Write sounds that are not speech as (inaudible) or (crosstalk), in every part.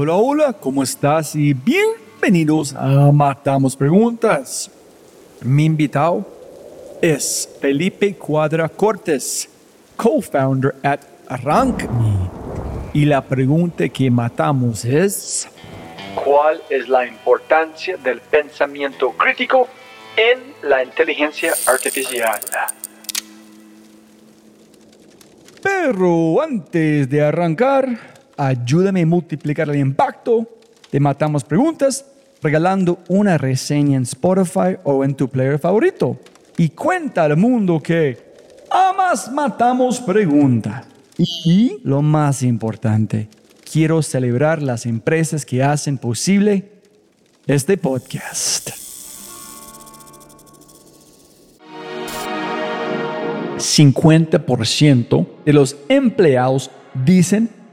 Hola, hola, ¿cómo estás? Y bienvenidos a Matamos Preguntas. Mi invitado es Felipe Cuadra Cortés, co-founder at ArrancMe. Y la pregunta que matamos es... ¿Cuál es la importancia del pensamiento crítico en la inteligencia artificial? Pero antes de arrancar, ayúdame a multiplicar el impacto de Matamos Preguntas regalando una reseña en Spotify o en tu player favorito. Y cuenta al mundo que amas Matamos Preguntas. Y lo más importante, quiero celebrar las empresas que hacen posible este podcast. ¿50% de los empleados dicen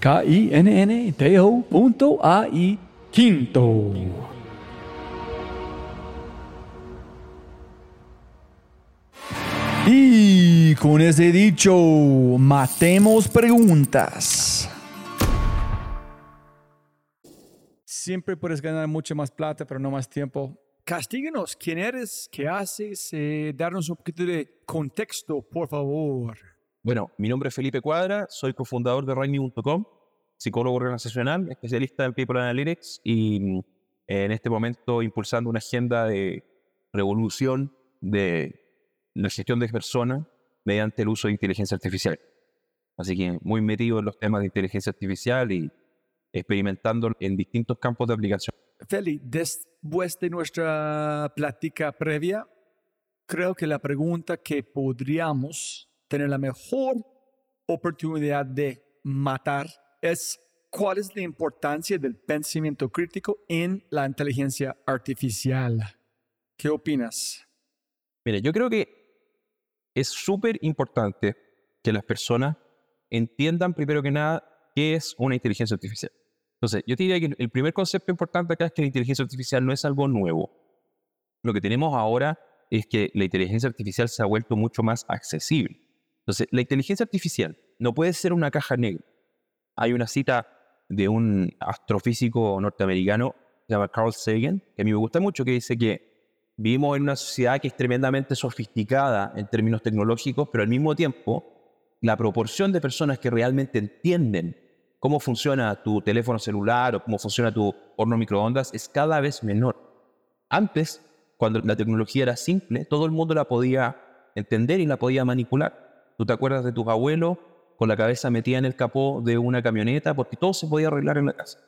K-I-N-N-T-O.ai quinto. Y con ese dicho, matemos preguntas. Siempre puedes ganar mucho más plata, pero no más tiempo. Castíguenos, ¿quién eres? ¿Qué haces? Eh, darnos un poquito de contexto, por favor. Bueno, mi nombre es Felipe Cuadra, soy cofundador de Rainy.com, psicólogo organizacional, especialista en People Analytics y mm, en este momento impulsando una agenda de revolución de la gestión de personas mediante el uso de inteligencia artificial. Así que muy metido en los temas de inteligencia artificial y experimentando en distintos campos de aplicación. Feli, después de nuestra plática previa, creo que la pregunta que podríamos tener la mejor oportunidad de matar es cuál es la importancia del pensamiento crítico en la inteligencia artificial. ¿Qué opinas? Mire, yo creo que es súper importante que las personas entiendan primero que nada qué es una inteligencia artificial. Entonces, yo te diría que el primer concepto importante acá es que la inteligencia artificial no es algo nuevo. Lo que tenemos ahora es que la inteligencia artificial se ha vuelto mucho más accesible. Entonces, la inteligencia artificial no puede ser una caja negra. Hay una cita de un astrofísico norteamericano, se llama Carl Sagan, que a mí me gusta mucho, que dice que vivimos en una sociedad que es tremendamente sofisticada en términos tecnológicos, pero al mismo tiempo la proporción de personas que realmente entienden cómo funciona tu teléfono celular o cómo funciona tu horno microondas es cada vez menor. Antes, cuando la tecnología era simple, todo el mundo la podía entender y la podía manipular. ¿Tú te acuerdas de tus abuelos con la cabeza metida en el capó de una camioneta? Porque todo se podía arreglar en la casa.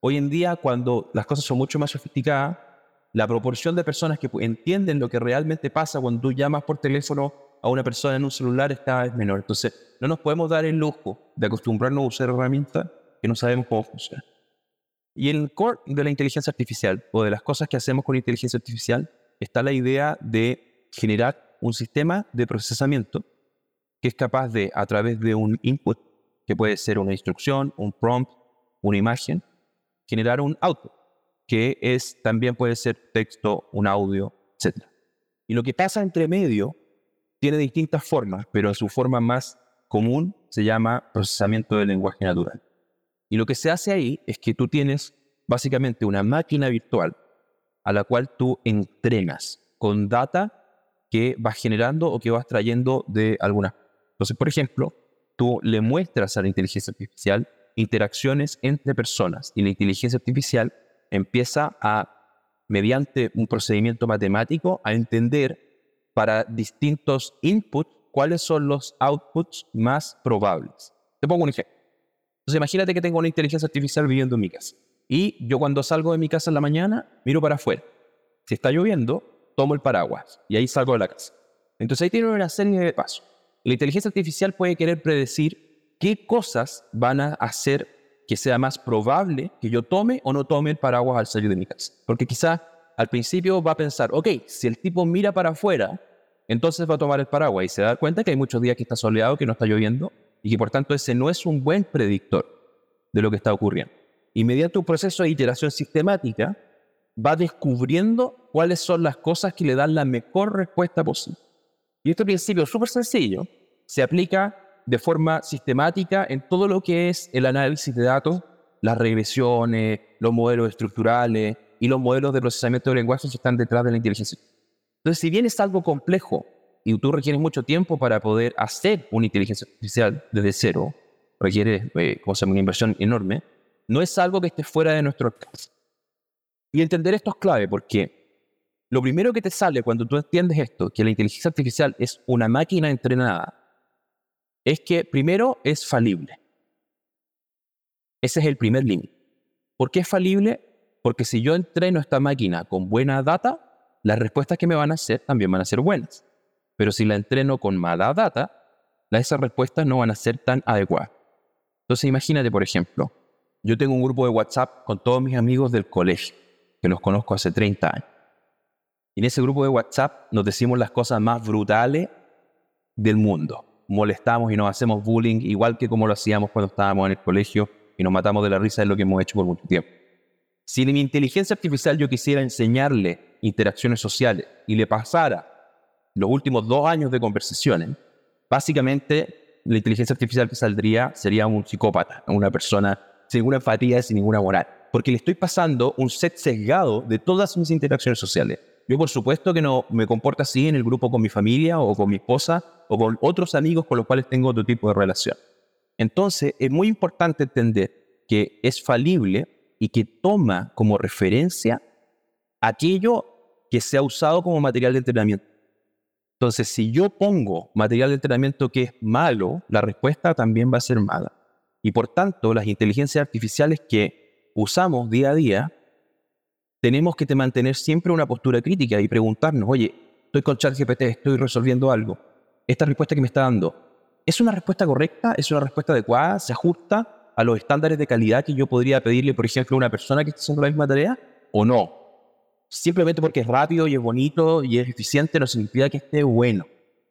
Hoy en día, cuando las cosas son mucho más sofisticadas, la proporción de personas que entienden lo que realmente pasa cuando tú llamas por teléfono a una persona en un celular es cada vez menor. Entonces, no nos podemos dar el lujo de acostumbrarnos a usar herramientas que no sabemos cómo funcionan. Y el core de la inteligencia artificial o de las cosas que hacemos con inteligencia artificial está la idea de generar un sistema de procesamiento que es capaz de, a través de un input, que puede ser una instrucción, un prompt, una imagen, generar un output, que es, también puede ser texto, un audio, etc. Y lo que pasa entre medio tiene distintas formas, pero su forma más común se llama procesamiento del lenguaje natural. Y lo que se hace ahí es que tú tienes básicamente una máquina virtual a la cual tú entrenas con data que vas generando o que vas trayendo de alguna. Entonces, por ejemplo, tú le muestras a la inteligencia artificial interacciones entre personas y la inteligencia artificial empieza a, mediante un procedimiento matemático, a entender para distintos inputs cuáles son los outputs más probables. Te pongo un ejemplo. Entonces imagínate que tengo una inteligencia artificial viviendo en mi casa. Y yo cuando salgo de mi casa en la mañana, miro para afuera. Si está lloviendo, tomo el paraguas y ahí salgo de la casa. Entonces ahí tiene una serie de pasos. La inteligencia artificial puede querer predecir qué cosas van a hacer que sea más probable que yo tome o no tome el paraguas al salir de mi casa. Porque quizá al principio va a pensar, ok, si el tipo mira para afuera, entonces va a tomar el paraguas y se da cuenta que hay muchos días que está soleado, que no está lloviendo y que por tanto ese no es un buen predictor de lo que está ocurriendo. Y mediante un proceso de iteración sistemática va descubriendo cuáles son las cosas que le dan la mejor respuesta posible. Y este principio súper sencillo se aplica de forma sistemática en todo lo que es el análisis de datos, las regresiones, los modelos estructurales y los modelos de procesamiento de lenguaje que están detrás de la inteligencia. Entonces, si bien es algo complejo y tú requieres mucho tiempo para poder hacer una inteligencia artificial desde cero, requiere eh, una inversión enorme, no es algo que esté fuera de nuestro alcance. Y entender esto es clave porque lo primero que te sale cuando tú entiendes esto, que la inteligencia artificial es una máquina entrenada, es que primero es falible. Ese es el primer límite. ¿Por qué es falible? Porque si yo entreno esta máquina con buena data, las respuestas que me van a hacer también van a ser buenas. Pero si la entreno con mala data, esas respuestas no van a ser tan adecuadas. Entonces imagínate, por ejemplo, yo tengo un grupo de WhatsApp con todos mis amigos del colegio, que los conozco hace 30 años. Y en ese grupo de WhatsApp nos decimos las cosas más brutales del mundo. Molestamos y nos hacemos bullying igual que como lo hacíamos cuando estábamos en el colegio y nos matamos de la risa de lo que hemos hecho por mucho tiempo. Si en mi inteligencia artificial yo quisiera enseñarle interacciones sociales y le pasara los últimos dos años de conversaciones, básicamente la inteligencia artificial que saldría sería un psicópata, una persona sin ninguna empatía, sin ninguna moral, porque le estoy pasando un set sesgado de todas mis interacciones sociales. Yo por supuesto que no me comporto así en el grupo con mi familia o con mi esposa o con otros amigos con los cuales tengo otro tipo de relación. Entonces es muy importante entender que es falible y que toma como referencia aquello que se ha usado como material de entrenamiento. Entonces, si yo pongo material de entrenamiento que es malo, la respuesta también va a ser mala. Y por tanto, las inteligencias artificiales que usamos día a día tenemos que mantener siempre una postura crítica y preguntarnos, oye, estoy con ChatGPT, estoy resolviendo algo. Esta respuesta que me está dando, ¿es una respuesta correcta? ¿Es una respuesta adecuada? ¿Se ajusta a los estándares de calidad que yo podría pedirle, por ejemplo, a una persona que está haciendo la misma tarea? ¿O no? Simplemente porque es rápido y es bonito y es eficiente no significa que esté bueno.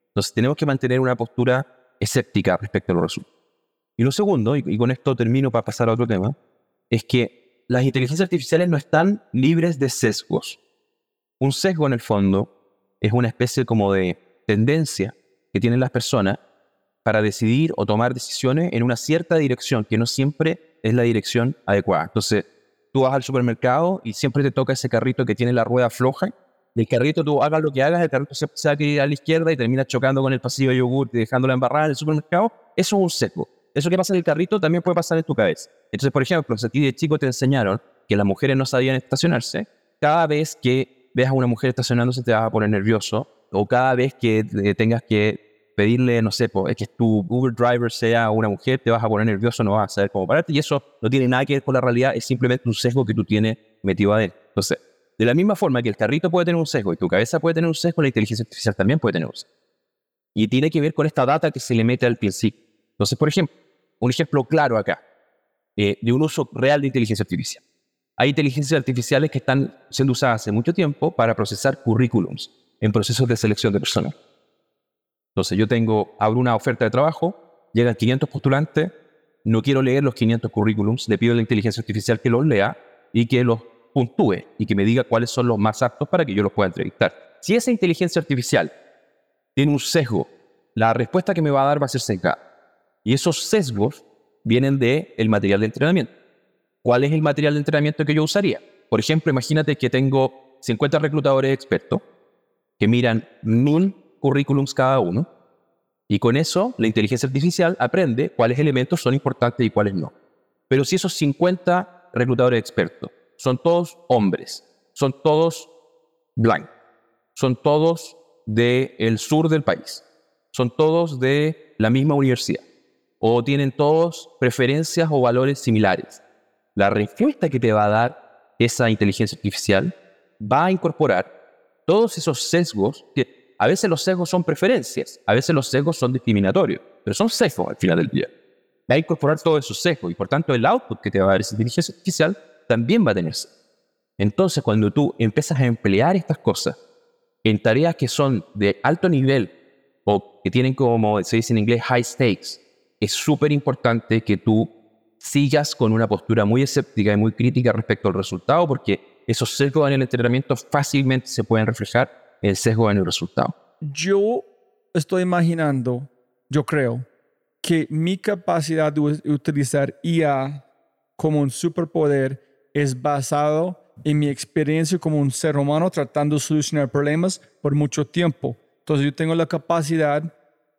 Entonces tenemos que mantener una postura escéptica respecto a los resultados. Y lo segundo, y con esto termino para pasar a otro tema, es que las inteligencias artificiales no están libres de sesgos. Un sesgo en el fondo es una especie como de tendencia que tienen las personas para decidir o tomar decisiones en una cierta dirección, que no siempre es la dirección adecuada. Entonces, tú vas al supermercado y siempre te toca ese carrito que tiene la rueda floja. El carrito, tú hagas lo que hagas, el carrito se va a ir a la izquierda y termina chocando con el pasillo de yogur y dejándola embarrada en el supermercado. Eso es un sesgo. Eso que pasa en el carrito también puede pasar en tu cabeza. Entonces, por ejemplo, si a ti de chico te enseñaron que las mujeres no sabían estacionarse, cada vez que veas a una mujer estacionándose te vas a poner nervioso, o cada vez que tengas que pedirle, no sé, es que tu Uber driver sea una mujer, te vas a poner nervioso, no vas a saber cómo pararte, y eso no tiene nada que ver con la realidad, es simplemente un sesgo que tú tienes metido adentro. Entonces, de la misma forma que el carrito puede tener un sesgo y tu cabeza puede tener un sesgo, la inteligencia artificial también puede tener un sesgo. Y tiene que ver con esta data que se le mete al principio. Entonces, por ejemplo, un ejemplo claro acá eh, de un uso real de inteligencia artificial. Hay inteligencias artificiales que están siendo usadas hace mucho tiempo para procesar currículums en procesos de selección de personas. Entonces yo tengo, abro una oferta de trabajo, llegan 500 postulantes, no quiero leer los 500 currículums, le pido a la inteligencia artificial que los lea y que los puntúe y que me diga cuáles son los más aptos para que yo los pueda entrevistar. Si esa inteligencia artificial tiene un sesgo, la respuesta que me va a dar va a ser sesgada. Y esos sesgos vienen del el material de entrenamiento. ¿Cuál es el material de entrenamiento que yo usaría? Por ejemplo, imagínate que tengo 50 reclutadores expertos que miran mil currículums cada uno y con eso la inteligencia artificial aprende cuáles elementos son importantes y cuáles no. Pero si esos 50 reclutadores expertos son todos hombres, son todos blancos, son todos del sur del país, son todos de la misma universidad o tienen todos preferencias o valores similares. La respuesta que te va a dar esa inteligencia artificial va a incorporar todos esos sesgos que a veces los sesgos son preferencias, a veces los sesgos son discriminatorios, pero son sesgos al final del día. Va a incorporar todos esos sesgos y por tanto el output que te va a dar esa inteligencia artificial también va a tenerse. Entonces, cuando tú empiezas a emplear estas cosas en tareas que son de alto nivel o que tienen como se dice en inglés high stakes, es súper importante que tú sigas con una postura muy escéptica y muy crítica respecto al resultado, porque esos sesgos en el entrenamiento fácilmente se pueden reflejar en el sesgo en el resultado. Yo estoy imaginando, yo creo, que mi capacidad de utilizar IA como un superpoder es basado en mi experiencia como un ser humano tratando de solucionar problemas por mucho tiempo. Entonces yo tengo la capacidad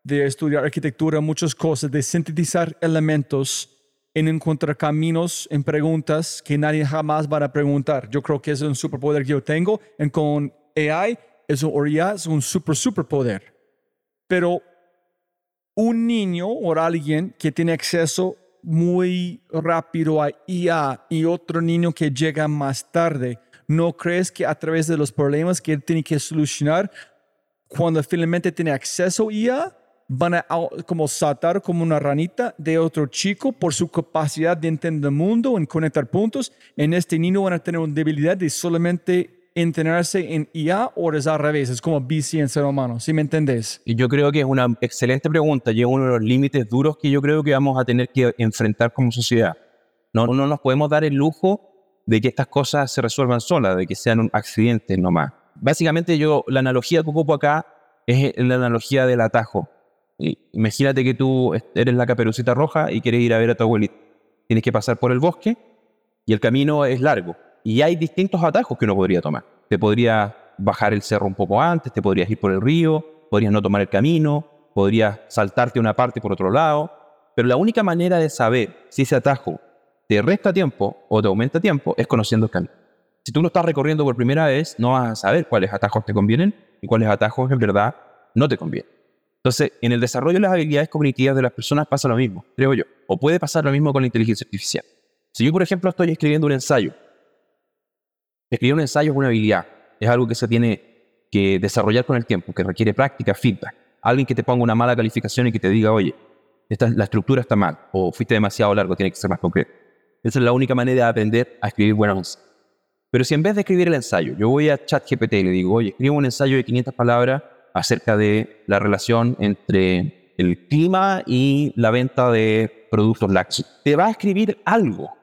de estudiar arquitectura, muchas cosas, de sintetizar elementos en encontrar caminos en preguntas que nadie jamás va a preguntar. Yo creo que es un superpoder que yo tengo en con AI es un, es un super superpoder. Pero un niño o alguien que tiene acceso muy rápido a IA y otro niño que llega más tarde, ¿no crees que a través de los problemas que él tiene que solucionar, cuando finalmente tiene acceso a IA, van a como saltar como una ranita de otro chico por su capacidad de entender el mundo, en conectar puntos? En este niño van a tener una debilidad de solamente entrenarse en IA o es al revés, es como bici en ser humano, ¿sí me entendés? Y yo creo que es una excelente pregunta y es uno de los límites duros que yo creo que vamos a tener que enfrentar como sociedad. No, no nos podemos dar el lujo de que estas cosas se resuelvan solas, de que sean un accidente nomás. Básicamente yo, la analogía que ocupo acá es la analogía del atajo. Imagínate que tú eres la caperucita roja y quieres ir a ver a tu abuelito. Tienes que pasar por el bosque y el camino es largo y hay distintos atajos que uno podría tomar. Te podría bajar el cerro un poco antes, te podrías ir por el río, podrías no tomar el camino, podrías saltarte una parte por otro lado, pero la única manera de saber si ese atajo te resta tiempo o te aumenta tiempo es conociendo el camino. Si tú lo estás recorriendo por primera vez, no vas a saber cuáles atajos te convienen y cuáles atajos en verdad no te convienen. Entonces, en el desarrollo de las habilidades cognitivas de las personas pasa lo mismo, creo yo. O puede pasar lo mismo con la inteligencia artificial. Si yo, por ejemplo, estoy escribiendo un ensayo Escribir un ensayo es una habilidad, es algo que se tiene que desarrollar con el tiempo, que requiere práctica, feedback. Alguien que te ponga una mala calificación y que te diga, oye, esta, la estructura está mal o fuiste demasiado largo, tiene que ser más concreto. Esa es la única manera de aprender a escribir buenos ensayos. Pero si en vez de escribir el ensayo, yo voy a ChatGPT y le digo, oye, escribo un ensayo de 500 palabras acerca de la relación entre el clima y la venta de productos lácteos, te va a escribir algo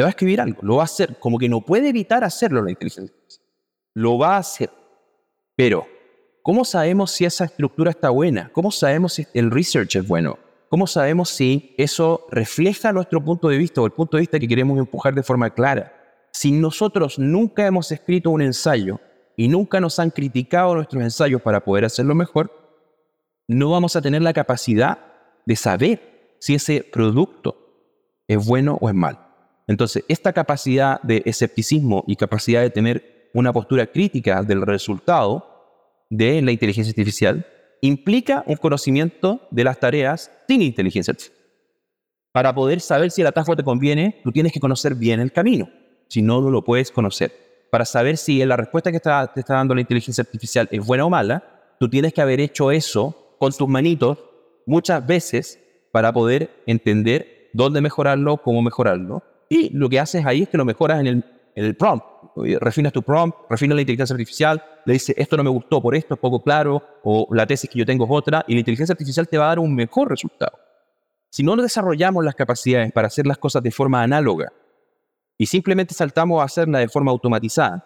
te va a escribir algo, lo va a hacer, como que no puede evitar hacerlo la inteligencia. Lo va a hacer. Pero, ¿cómo sabemos si esa estructura está buena? ¿Cómo sabemos si el research es bueno? ¿Cómo sabemos si eso refleja nuestro punto de vista o el punto de vista que queremos empujar de forma clara? Si nosotros nunca hemos escrito un ensayo y nunca nos han criticado nuestros ensayos para poder hacerlo mejor, no vamos a tener la capacidad de saber si ese producto es bueno o es malo. Entonces, esta capacidad de escepticismo y capacidad de tener una postura crítica del resultado de la inteligencia artificial implica un conocimiento de las tareas sin inteligencia artificial. Para poder saber si el atajo te conviene, tú tienes que conocer bien el camino. Si no, no lo puedes conocer. Para saber si la respuesta que te está dando la inteligencia artificial es buena o mala, tú tienes que haber hecho eso con tus manitos muchas veces para poder entender dónde mejorarlo, cómo mejorarlo y lo que haces ahí es que lo mejoras en el, prompt. Refinas tu prompt, refinas la inteligencia artificial, le dices, esto no me gustó por esto, es poco claro, o la tesis que yo tengo es otra, y la inteligencia artificial te va a dar un mejor resultado. Si no desarrollamos las capacidades para hacer las cosas de forma análoga, y simplemente saltamos a hacerla de forma automatizada,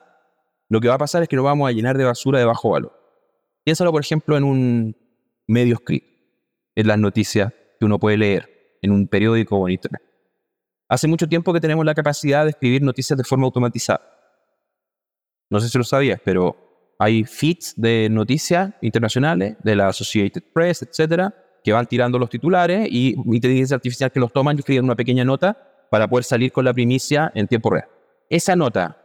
lo que va a pasar es que nos vamos a llenar de basura de bajo valor. Piénsalo, por ejemplo, en un medio escrito, en las noticias que uno puede leer, en un periódico o en internet. Hace mucho tiempo que tenemos la capacidad de escribir noticias de forma automatizada. No sé si lo sabías, pero hay feeds de noticias internacionales, de la Associated Press, etcétera, que van tirando los titulares y inteligencia artificial que los toman y escriben una pequeña nota para poder salir con la primicia en tiempo real. Esa nota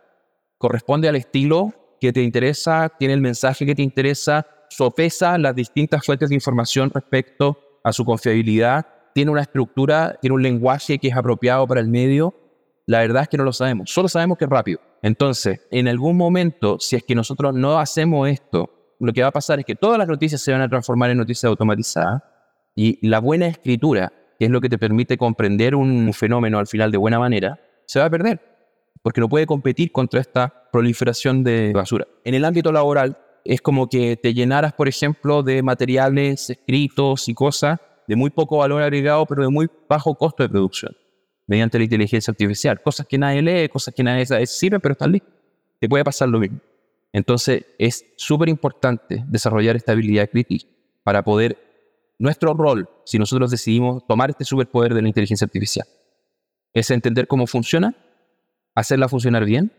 corresponde al estilo que te interesa, tiene el mensaje que te interesa, sopesa las distintas fuentes de información respecto a su confiabilidad, tiene una estructura, tiene un lenguaje que es apropiado para el medio. La verdad es que no lo sabemos, solo sabemos que es rápido. Entonces, en algún momento, si es que nosotros no hacemos esto, lo que va a pasar es que todas las noticias se van a transformar en noticias automatizadas y la buena escritura, que es lo que te permite comprender un fenómeno al final de buena manera, se va a perder, porque no puede competir contra esta proliferación de basura. En el ámbito laboral, es como que te llenaras, por ejemplo, de materiales escritos y cosas de muy poco valor agregado, pero de muy bajo costo de producción mediante la inteligencia artificial. Cosas que nadie lee, cosas que nadie sabe, sirven, pero están listas. Te puede pasar lo mismo. Entonces, es súper importante desarrollar esta habilidad crítica para poder, nuestro rol, si nosotros decidimos tomar este superpoder de la inteligencia artificial, es entender cómo funciona, hacerla funcionar bien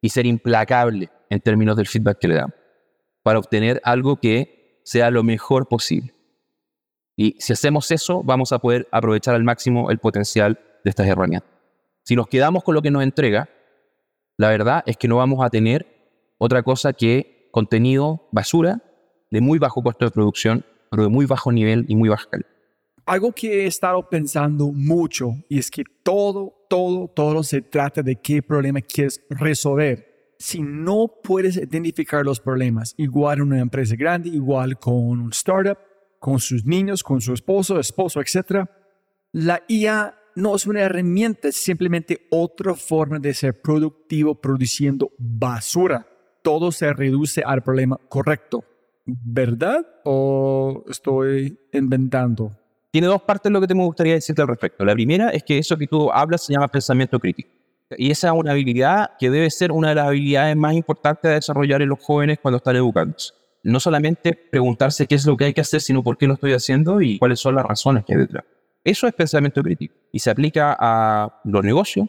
y ser implacable en términos del feedback que le damos, para obtener algo que sea lo mejor posible. Y si hacemos eso, vamos a poder aprovechar al máximo el potencial de estas herramientas. Si nos quedamos con lo que nos entrega, la verdad es que no vamos a tener otra cosa que contenido basura de muy bajo costo de producción, pero de muy bajo nivel y muy baja calidad. Algo que he estado pensando mucho y es que todo, todo, todo se trata de qué problema quieres resolver. Si no puedes identificar los problemas, igual en una empresa grande, igual con un startup, con sus niños, con su esposo, esposo, etc., la IA no es una herramienta, es simplemente otra forma de ser productivo produciendo basura. Todo se reduce al problema correcto. ¿Verdad o estoy inventando? Tiene dos partes lo que te me gustaría decirte al respecto. La primera es que eso que tú hablas se llama pensamiento crítico. Y esa es una habilidad que debe ser una de las habilidades más importantes de desarrollar en los jóvenes cuando están educándose. No solamente preguntarse qué es lo que hay que hacer, sino por qué lo estoy haciendo y cuáles son las razones que hay detrás. Eso es pensamiento crítico y se aplica a los negocios,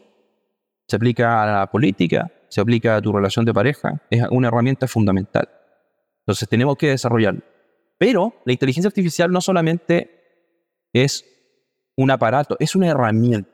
se aplica a la política, se aplica a tu relación de pareja. Es una herramienta fundamental. Entonces tenemos que desarrollarlo. Pero la inteligencia artificial no solamente es un aparato, es una herramienta.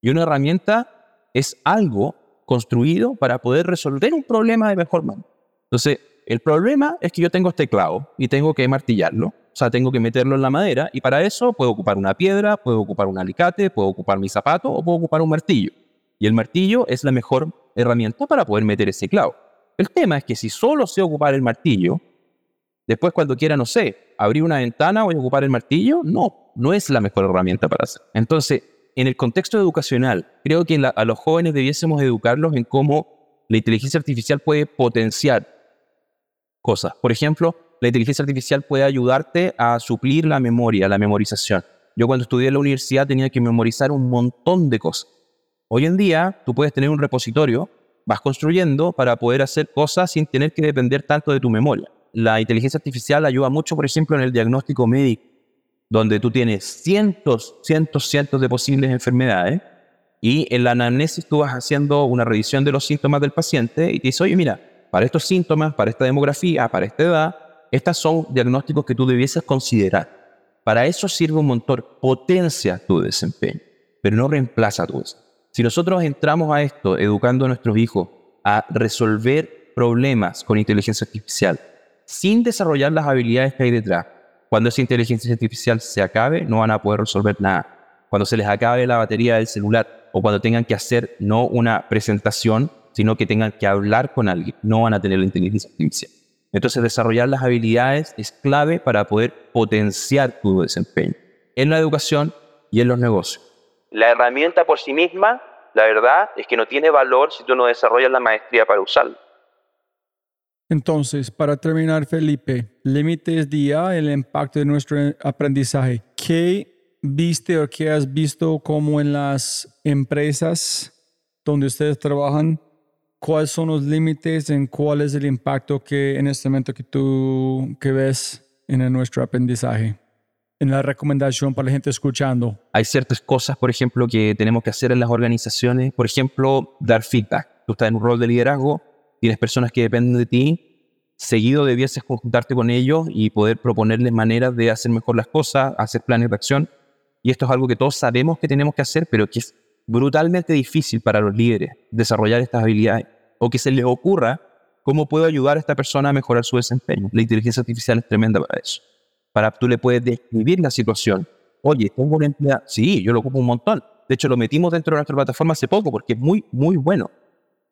Y una herramienta es algo construido para poder resolver un problema de mejor manera. Entonces, el problema es que yo tengo este clavo y tengo que martillarlo. O sea, tengo que meterlo en la madera y para eso puedo ocupar una piedra, puedo ocupar un alicate, puedo ocupar mi zapato o puedo ocupar un martillo. Y el martillo es la mejor herramienta para poder meter ese clavo. El tema es que si solo sé ocupar el martillo, después cuando quiera, no sé, abrir una ventana o ocupar el martillo, no, no es la mejor herramienta para hacer. Entonces, en el contexto educacional, creo que a los jóvenes debiésemos educarlos en cómo la inteligencia artificial puede potenciar cosas. Por ejemplo, la inteligencia artificial puede ayudarte a suplir la memoria, la memorización. Yo cuando estudié en la universidad tenía que memorizar un montón de cosas. Hoy en día tú puedes tener un repositorio, vas construyendo para poder hacer cosas sin tener que depender tanto de tu memoria. La inteligencia artificial ayuda mucho, por ejemplo, en el diagnóstico médico, donde tú tienes cientos, cientos, cientos de posibles enfermedades y en la anamnesis tú vas haciendo una revisión de los síntomas del paciente y te dice, oye, mira, para estos síntomas, para esta demografía, para esta edad, estos son diagnósticos que tú debieses considerar. Para eso sirve un motor, potencia tu desempeño, pero no reemplaza tu desempeño. Si nosotros entramos a esto educando a nuestros hijos a resolver problemas con inteligencia artificial sin desarrollar las habilidades que hay detrás, cuando esa inteligencia artificial se acabe, no van a poder resolver nada. Cuando se les acabe la batería del celular o cuando tengan que hacer no una presentación, sino que tengan que hablar con alguien, no van a tener la inteligencia artificial. Entonces, desarrollar las habilidades es clave para poder potenciar tu desempeño en la educación y en los negocios. La herramienta por sí misma, la verdad es que no tiene valor si tú no desarrollas la maestría para usarla. Entonces, para terminar, Felipe, límites día, el impacto de nuestro aprendizaje. ¿Qué viste o qué has visto como en las empresas donde ustedes trabajan, ¿cuáles son los límites en cuál es el impacto que en este momento que tú que ves en nuestro aprendizaje? En la recomendación para la gente escuchando. Hay ciertas cosas, por ejemplo, que tenemos que hacer en las organizaciones. Por ejemplo, dar feedback. Tú estás en un rol de liderazgo, tienes personas que dependen de ti, seguido debieses juntarte con ellos y poder proponerles maneras de hacer mejor las cosas, hacer planes de acción. Y esto es algo que todos sabemos que tenemos que hacer, pero que es brutalmente difícil para los líderes desarrollar estas habilidades o que se les ocurra cómo puedo ayudar a esta persona a mejorar su desempeño. La inteligencia artificial es tremenda para eso. Para tú le puedes describir la situación. Oye, tengo una empleada. Sí, yo lo ocupo un montón. De hecho, lo metimos dentro de nuestra plataforma hace poco porque es muy, muy bueno.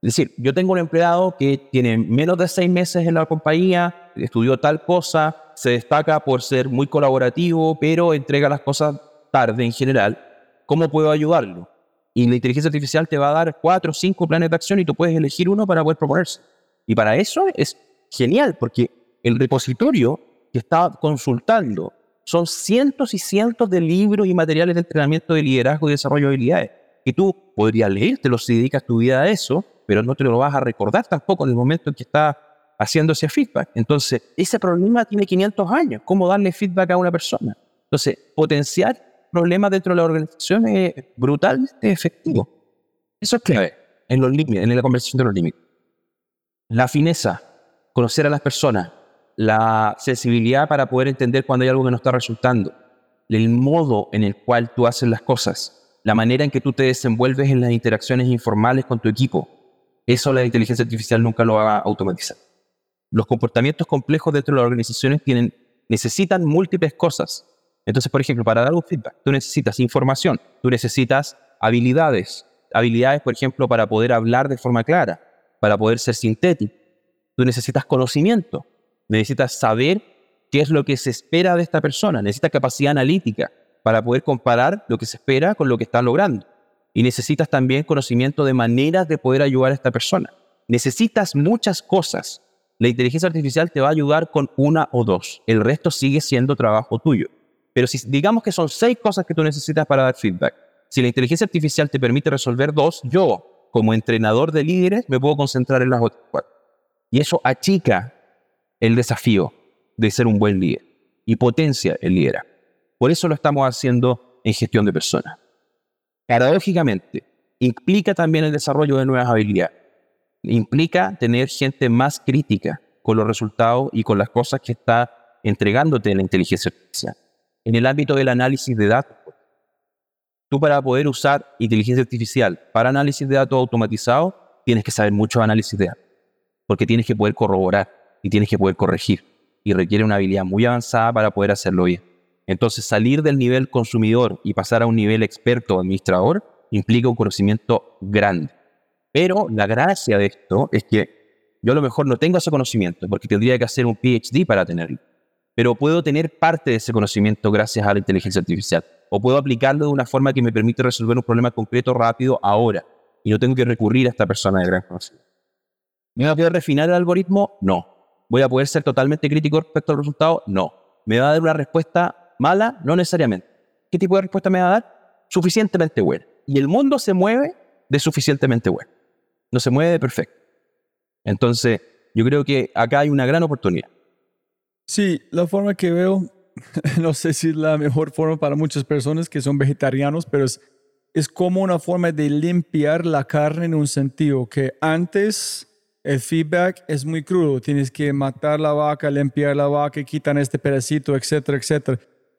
Es decir, yo tengo un empleado que tiene menos de seis meses en la compañía, estudió tal cosa, se destaca por ser muy colaborativo, pero entrega las cosas tarde en general. ¿Cómo puedo ayudarlo? Y la inteligencia artificial te va a dar cuatro o cinco planes de acción y tú puedes elegir uno para poder proponerse. Y para eso es genial, porque el repositorio que está consultando son cientos y cientos de libros y materiales de entrenamiento de liderazgo y desarrollo de habilidades que tú podrías leer, te los dedicas tu vida a eso, pero no te lo vas a recordar tampoco en el momento en que estás haciendo ese feedback. Entonces, ese problema tiene 500 años. ¿Cómo darle feedback a una persona? Entonces, potenciar problemas dentro de la organización es brutalmente efectivo. Eso es clave en los límites, en la conversación de los límites. La fineza, conocer a las personas, la sensibilidad para poder entender cuando hay algo que no está resultando, el modo en el cual tú haces las cosas, la manera en que tú te desenvuelves en las interacciones informales con tu equipo. Eso la inteligencia artificial nunca lo va a automatizar. Los comportamientos complejos dentro de las organizaciones tienen, necesitan múltiples cosas entonces, por ejemplo, para dar un feedback, tú necesitas información, tú necesitas habilidades, habilidades, por ejemplo, para poder hablar de forma clara, para poder ser sintético. Tú necesitas conocimiento, necesitas saber qué es lo que se espera de esta persona, necesitas capacidad analítica para poder comparar lo que se espera con lo que está logrando. Y necesitas también conocimiento de maneras de poder ayudar a esta persona. Necesitas muchas cosas. La inteligencia artificial te va a ayudar con una o dos. El resto sigue siendo trabajo tuyo. Pero si digamos que son seis cosas que tú necesitas para dar feedback, si la inteligencia artificial te permite resolver dos, yo, como entrenador de líderes, me puedo concentrar en las otras cuatro. Y eso achica el desafío de ser un buen líder y potencia el liderazgo. Por eso lo estamos haciendo en gestión de personas. Paradójicamente, implica también el desarrollo de nuevas habilidades. Implica tener gente más crítica con los resultados y con las cosas que está entregándote la inteligencia artificial en el ámbito del análisis de datos. Tú para poder usar inteligencia artificial para análisis de datos automatizado, tienes que saber mucho de análisis de datos, porque tienes que poder corroborar y tienes que poder corregir, y requiere una habilidad muy avanzada para poder hacerlo bien. Entonces, salir del nivel consumidor y pasar a un nivel experto administrador implica un conocimiento grande. Pero la gracia de esto es que yo a lo mejor no tengo ese conocimiento, porque tendría que hacer un PhD para tenerlo pero puedo tener parte de ese conocimiento gracias a la inteligencia artificial. O puedo aplicarlo de una forma que me permite resolver un problema concreto rápido ahora. Y no tengo que recurrir a esta persona de gran conocimiento. ¿Me va a poder refinar el algoritmo? No. ¿Voy a poder ser totalmente crítico respecto al resultado? No. ¿Me va a dar una respuesta mala? No necesariamente. ¿Qué tipo de respuesta me va a dar? Suficientemente buena. Y el mundo se mueve de suficientemente bueno. No se mueve de perfecto. Entonces, yo creo que acá hay una gran oportunidad. Sí, la forma que veo, (laughs) no sé si es la mejor forma para muchas personas que son vegetarianos, pero es, es como una forma de limpiar la carne en un sentido que antes el feedback es muy crudo, tienes que matar la vaca, limpiar la vaca, quitan este pedacito, etcétera, etcétera.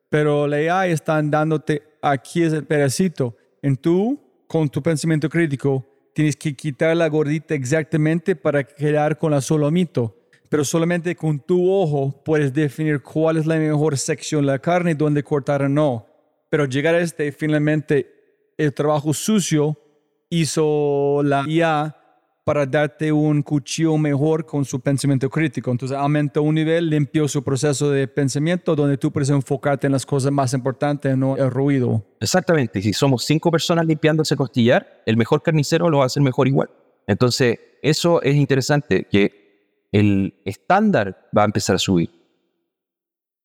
Pero la AI está dándote aquí es el pedacito. En tú, con tu pensamiento crítico, tienes que quitar la gordita exactamente para quedar con la solomito pero solamente con tu ojo puedes definir cuál es la mejor sección de la carne y dónde cortar o no. Pero llegar a este, finalmente, el trabajo sucio hizo la IA para darte un cuchillo mejor con su pensamiento crítico. Entonces aumenta un nivel, limpió su proceso de pensamiento donde tú puedes enfocarte en las cosas más importantes, no el ruido. Exactamente. Si somos cinco personas limpiando ese costillar, el mejor carnicero lo va a hacer mejor igual. Entonces, eso es interesante, que el estándar va a empezar a subir,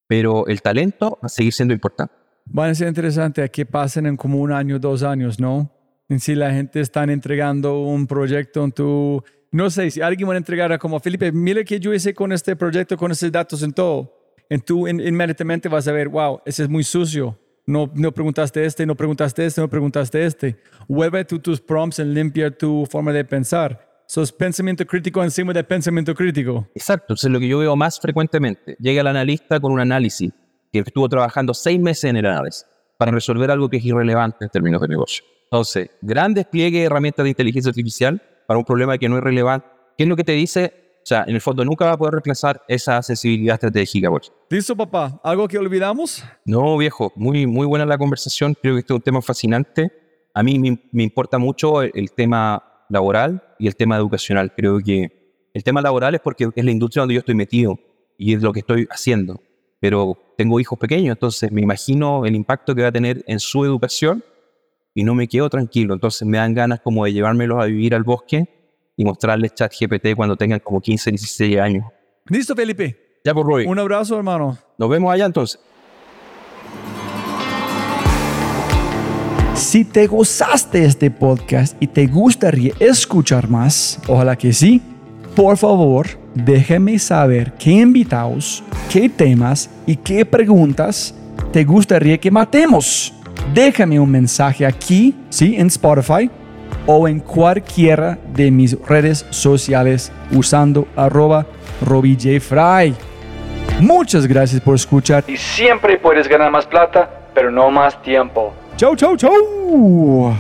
pero el talento va a seguir siendo importante. Va a ser interesante que pasen en como un año, dos años, ¿no? En si la gente está entregando un proyecto en tu... No sé, si alguien va a entregar como, Felipe, mire que yo hice con este proyecto, con estos datos en todo. En tú inmediatamente vas a ver, wow, ese es muy sucio. No, no preguntaste este, no preguntaste este, no preguntaste este. Vuelve tus prompts en limpiar tu forma de pensar. Eso es pensamiento crítico encima de pensamiento crítico. Exacto, eso es lo que yo veo más frecuentemente. Llega el analista con un análisis que estuvo trabajando seis meses en el análisis para resolver algo que es irrelevante en términos de negocio. Entonces, gran despliegue de herramientas de inteligencia artificial para un problema que no es relevante. ¿Qué es lo que te dice? O sea, en el fondo nunca va a poder reemplazar esa sensibilidad estratégica. Pues. ¿Listo, papá? ¿Algo que olvidamos? No, viejo. Muy, muy buena la conversación. Creo que este es un tema fascinante. A mí me, importa mucho el, tema laboral y el tema educacional. Creo que el tema laboral es porque es la industria donde yo estoy metido y es lo que estoy haciendo. Pero tengo hijos pequeños, entonces me imagino el impacto que va a tener en su educación y no me quedo tranquilo. Entonces me dan ganas como de llevármelos a vivir al bosque y mostrarles chat GPT cuando tengan como 15, 16 años. Listo, Felipe. Ya por pues, Roy. Un abrazo, hermano. Nos vemos allá entonces. Si te gozaste este podcast y te gustaría escuchar más, ojalá que sí, por favor, déjame saber qué invitados, qué temas y qué preguntas te gustaría que matemos. Déjame un mensaje aquí, sí, en Spotify o en cualquiera de mis redes sociales usando arroba robijfry. Muchas gracias por escuchar. Y siempre puedes ganar más plata, pero no más tiempo. Chau, chau, chau.